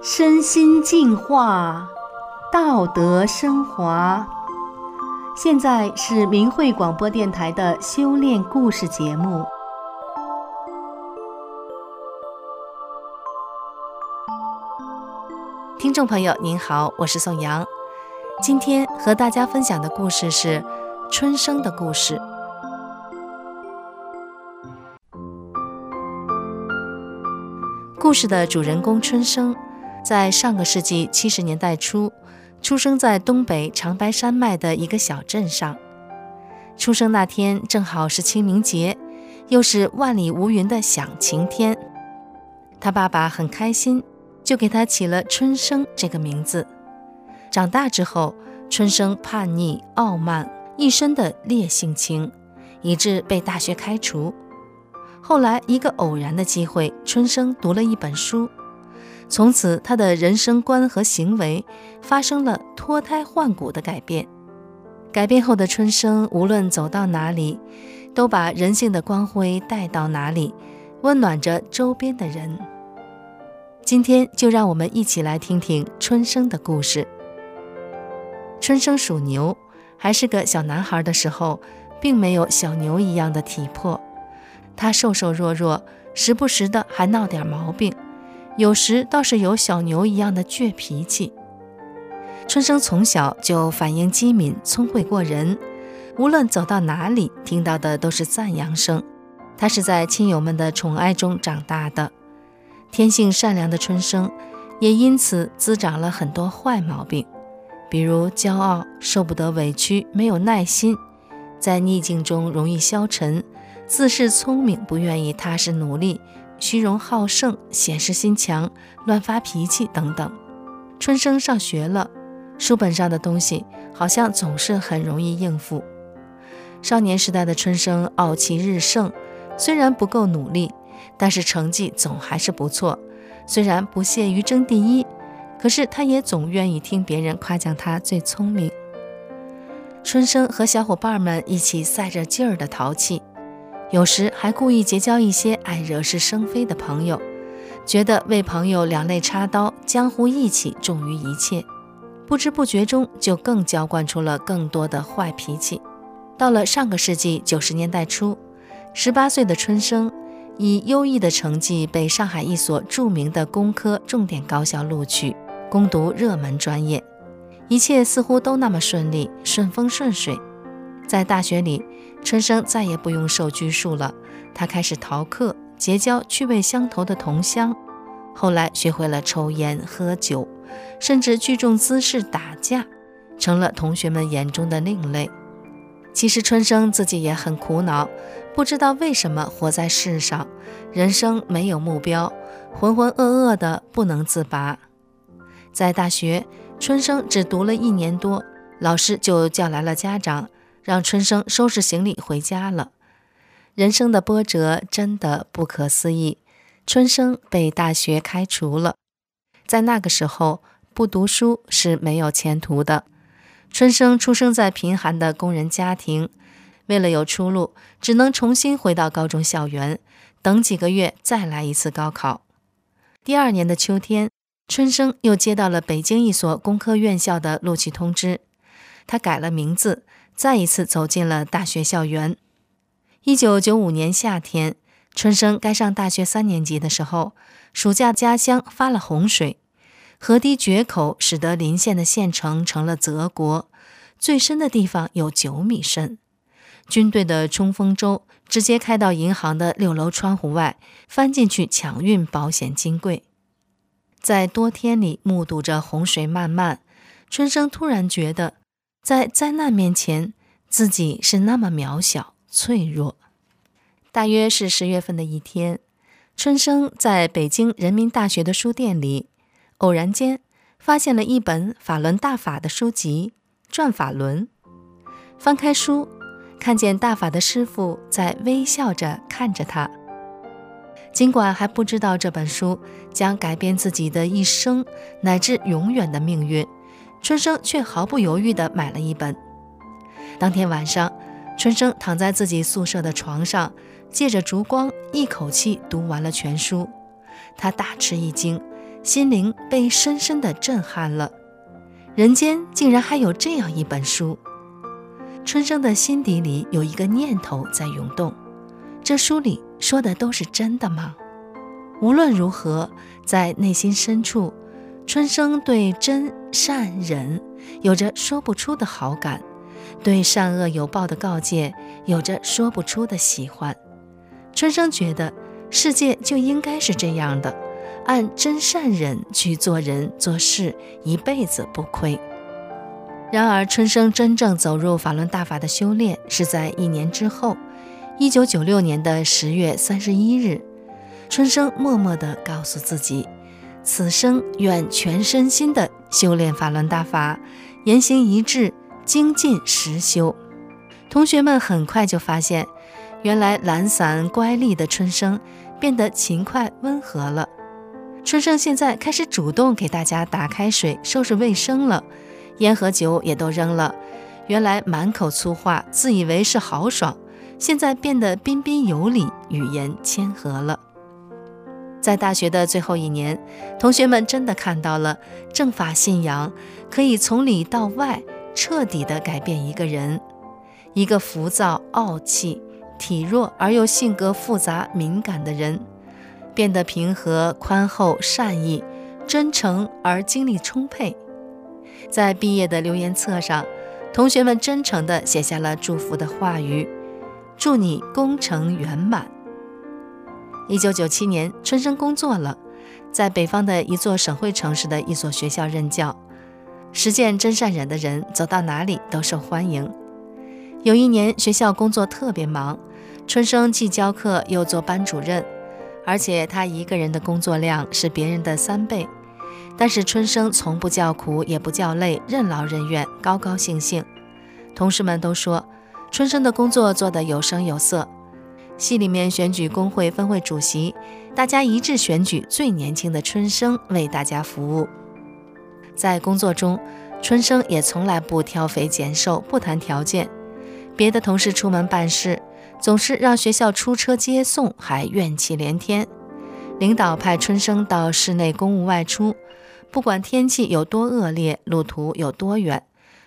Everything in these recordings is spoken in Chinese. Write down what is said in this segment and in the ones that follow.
身心净化，道德升华。现在是明慧广播电台的修炼故事节目。听众朋友您好，我是宋阳。今天和大家分享的故事是春生的故事。故事的主人公春生，在上个世纪七十年代初，出生在东北长白山脉的一个小镇上。出生那天正好是清明节，又是万里无云的响晴天，他爸爸很开心。就给他起了春生这个名字。长大之后，春生叛逆傲慢，一身的烈性情，以致被大学开除。后来一个偶然的机会，春生读了一本书，从此他的人生观和行为发生了脱胎换骨的改变。改变后的春生，无论走到哪里，都把人性的光辉带到哪里，温暖着周边的人。今天就让我们一起来听听春生的故事。春生属牛，还是个小男孩的时候，并没有小牛一样的体魄。他瘦瘦弱弱，时不时的还闹点毛病，有时倒是有小牛一样的倔脾气。春生从小就反应机敏，聪慧过人，无论走到哪里，听到的都是赞扬声。他是在亲友们的宠爱中长大的。天性善良的春生，也因此滋长了很多坏毛病，比如骄傲、受不得委屈、没有耐心，在逆境中容易消沉，自恃聪明，不愿意踏实努力，虚荣好胜、显示心强、乱发脾气等等。春生上学了，书本上的东西好像总是很容易应付。少年时代的春生傲气日盛，虽然不够努力。但是成绩总还是不错，虽然不屑于争第一，可是他也总愿意听别人夸奖他最聪明。春生和小伙伴们一起赛着劲儿的淘气，有时还故意结交一些爱惹是生非的朋友，觉得为朋友两肋插刀，江湖义气重于一切。不知不觉中就更浇灌出了更多的坏脾气。到了上个世纪九十年代初，十八岁的春生。以优异的成绩被上海一所著名的工科重点高校录取，攻读热门专业，一切似乎都那么顺利，顺风顺水。在大学里，春生再也不用受拘束了，他开始逃课，结交趣味相投的同乡，后来学会了抽烟喝酒，甚至聚众滋事打架，成了同学们眼中的另类。其实春生自己也很苦恼，不知道为什么活在世上，人生没有目标，浑浑噩噩的不能自拔。在大学，春生只读了一年多，老师就叫来了家长，让春生收拾行李回家了。人生的波折真的不可思议，春生被大学开除了。在那个时候，不读书是没有前途的。春生出生在贫寒的工人家庭，为了有出路，只能重新回到高中校园，等几个月再来一次高考。第二年的秋天，春生又接到了北京一所工科院校的录取通知，他改了名字，再一次走进了大学校园。一九九五年夏天，春生该上大学三年级的时候，暑假家乡发了洪水。河堤决口，使得临县的县城成了泽国，最深的地方有九米深。军队的冲锋舟直接开到银行的六楼窗户外，翻进去抢运保险金柜。在多天里目睹着洪水漫漫，春生突然觉得，在灾难面前，自己是那么渺小脆弱。大约是十月份的一天，春生在北京人民大学的书店里。偶然间发现了一本法轮大法的书籍《转法轮》，翻开书，看见大法的师傅在微笑着看着他。尽管还不知道这本书将改变自己的一生乃至永远的命运，春生却毫不犹豫地买了一本。当天晚上，春生躺在自己宿舍的床上，借着烛光，一口气读完了全书。他大吃一惊，心灵被深深的震撼了。人间竟然还有这样一本书！春生的心底里有一个念头在涌动：这书里说的都是真的吗？无论如何，在内心深处，春生对真善忍有着说不出的好感，对善恶有报的告诫有着说不出的喜欢。春生觉得世界就应该是这样的，按真善忍去做人做事，一辈子不亏。然而，春生真正走入法轮大法的修炼是在一年之后，一九九六年的十月三十一日。春生默默地告诉自己，此生愿全身心的修炼法轮大法，言行一致，精进实修。同学们很快就发现，原来懒散乖戾的春生变得勤快温和了。春生现在开始主动给大家打开水、收拾卫生了。烟和酒也都扔了，原来满口粗话、自以为是豪爽，现在变得彬彬有礼、语言谦和了。在大学的最后一年，同学们真的看到了正法信仰可以从里到外彻底的改变一个人。一个浮躁、傲气、体弱而又性格复杂敏感的人，变得平和、宽厚、善意、真诚而精力充沛。在毕业的留言册上，同学们真诚地写下了祝福的话语：“祝你功成圆满。”一九九七年，春生工作了，在北方的一座省会城市的一所学校任教。实践真善忍的人走到哪里都受欢迎。有一年，学校工作特别忙，春生既教课又做班主任，而且他一个人的工作量是别人的三倍。但是春生从不叫苦，也不叫累，任劳任怨，高高兴兴。同事们都说，春生的工作做得有声有色。系里面选举工会分会主席，大家一致选举最年轻的春生为大家服务。在工作中，春生也从来不挑肥拣瘦，不谈条件。别的同事出门办事，总是让学校出车接送，还怨气连天。领导派春生到市内公务外出。不管天气有多恶劣，路途有多远，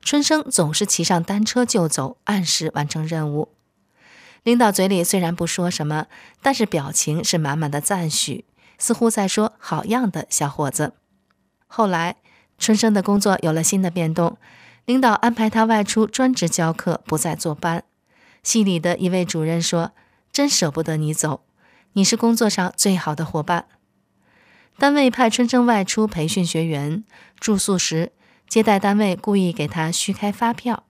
春生总是骑上单车就走，按时完成任务。领导嘴里虽然不说什么，但是表情是满满的赞许，似乎在说“好样的，小伙子”。后来，春生的工作有了新的变动，领导安排他外出专职教课，不再坐班。系里的一位主任说：“真舍不得你走，你是工作上最好的伙伴。”单位派春生外出培训学员，住宿时接待单位故意给他虚开发票，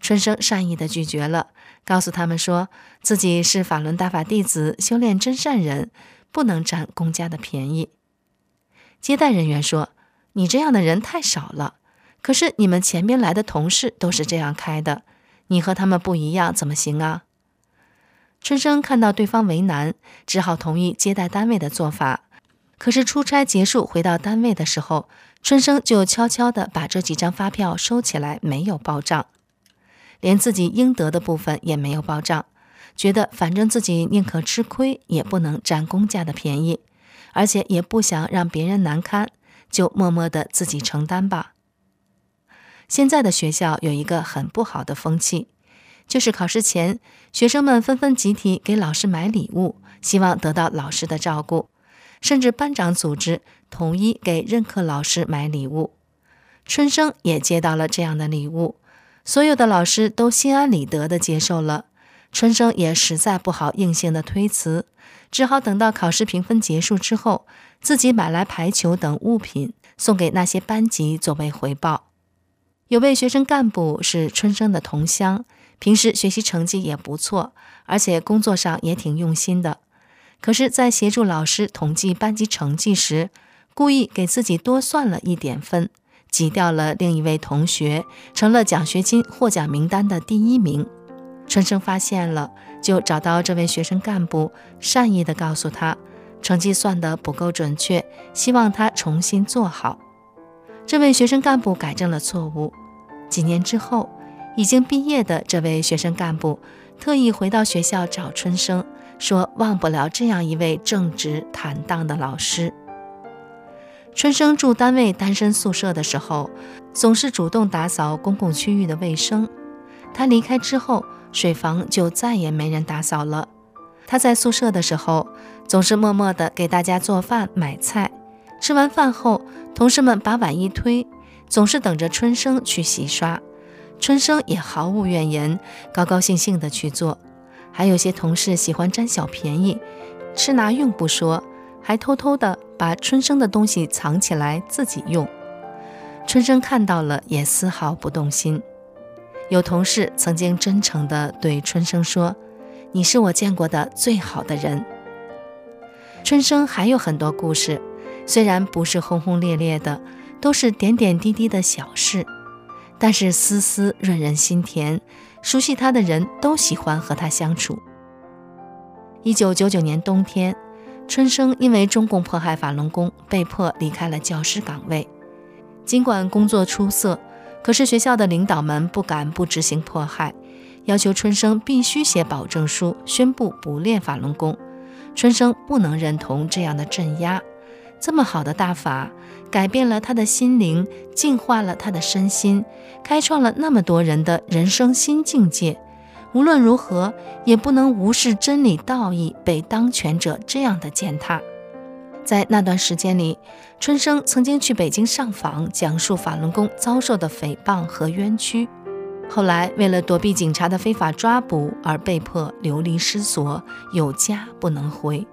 春生善意的拒绝了，告诉他们说自己是法轮大法弟子，修炼真善人，不能占公家的便宜。接待人员说：“你这样的人太少了，可是你们前边来的同事都是这样开的，你和他们不一样，怎么行啊？”春生看到对方为难，只好同意接待单位的做法。可是出差结束回到单位的时候，春生就悄悄地把这几张发票收起来，没有报账，连自己应得的部分也没有报账，觉得反正自己宁可吃亏，也不能占公家的便宜，而且也不想让别人难堪，就默默地自己承担吧。现在的学校有一个很不好的风气，就是考试前，学生们纷纷集体给老师买礼物，希望得到老师的照顾。甚至班长组织统一给任课老师买礼物，春生也接到了这样的礼物，所有的老师都心安理得地接受了。春生也实在不好硬性的推辞，只好等到考试评分结束之后，自己买来排球等物品送给那些班级作为回报。有位学生干部是春生的同乡，平时学习成绩也不错，而且工作上也挺用心的。可是，在协助老师统计班级成绩时，故意给自己多算了一点分，挤掉了另一位同学，成了奖学金获奖名单的第一名。春生发现了，就找到这位学生干部，善意地告诉他，成绩算得不够准确，希望他重新做好。这位学生干部改正了错误。几年之后，已经毕业的这位学生干部特意回到学校找春生，说忘不了这样一位正直坦荡的老师。春生住单位单身宿舍的时候，总是主动打扫公共区域的卫生。他离开之后，水房就再也没人打扫了。他在宿舍的时候，总是默默地给大家做饭、买菜。吃完饭后，同事们把碗一推，总是等着春生去洗刷。春生也毫无怨言，高高兴兴地去做。还有些同事喜欢占小便宜，吃拿用不说，还偷偷地把春生的东西藏起来自己用。春生看到了，也丝毫不动心。有同事曾经真诚地对春生说：“你是我见过的最好的人。”春生还有很多故事，虽然不是轰轰烈烈的，都是点点滴滴的小事。但是丝丝润人心田，熟悉他的人都喜欢和他相处。一九九九年冬天，春生因为中共迫害法轮功，被迫离开了教师岗位。尽管工作出色，可是学校的领导们不敢不执行迫害，要求春生必须写保证书，宣布不练法轮功。春生不能认同这样的镇压。这么好的大法，改变了他的心灵，净化了他的身心，开创了那么多人的人生新境界。无论如何，也不能无视真理道义被当权者这样的践踏。在那段时间里，春生曾经去北京上访，讲述法轮功遭受的诽谤和冤屈。后来，为了躲避警察的非法抓捕，而被迫流离失所，有家不能回。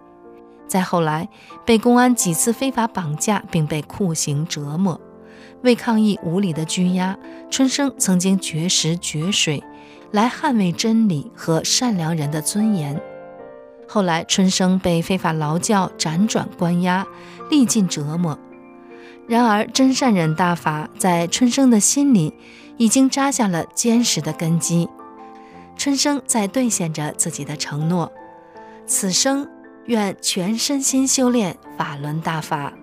再后来，被公安几次非法绑架，并被酷刑折磨。为抗议无理的拘押，春生曾经绝食绝水，来捍卫真理和善良人的尊严。后来，春生被非法劳教、辗转关押，历尽折磨。然而，真善忍大法在春生的心里已经扎下了坚实的根基。春生在兑现着自己的承诺：此生。愿全身心修炼法轮大法。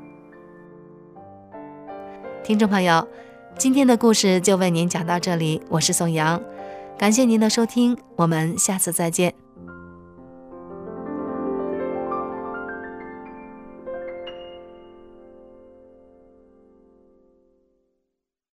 听众朋友，今天的故事就为您讲到这里，我是宋阳，感谢您的收听，我们下次再见。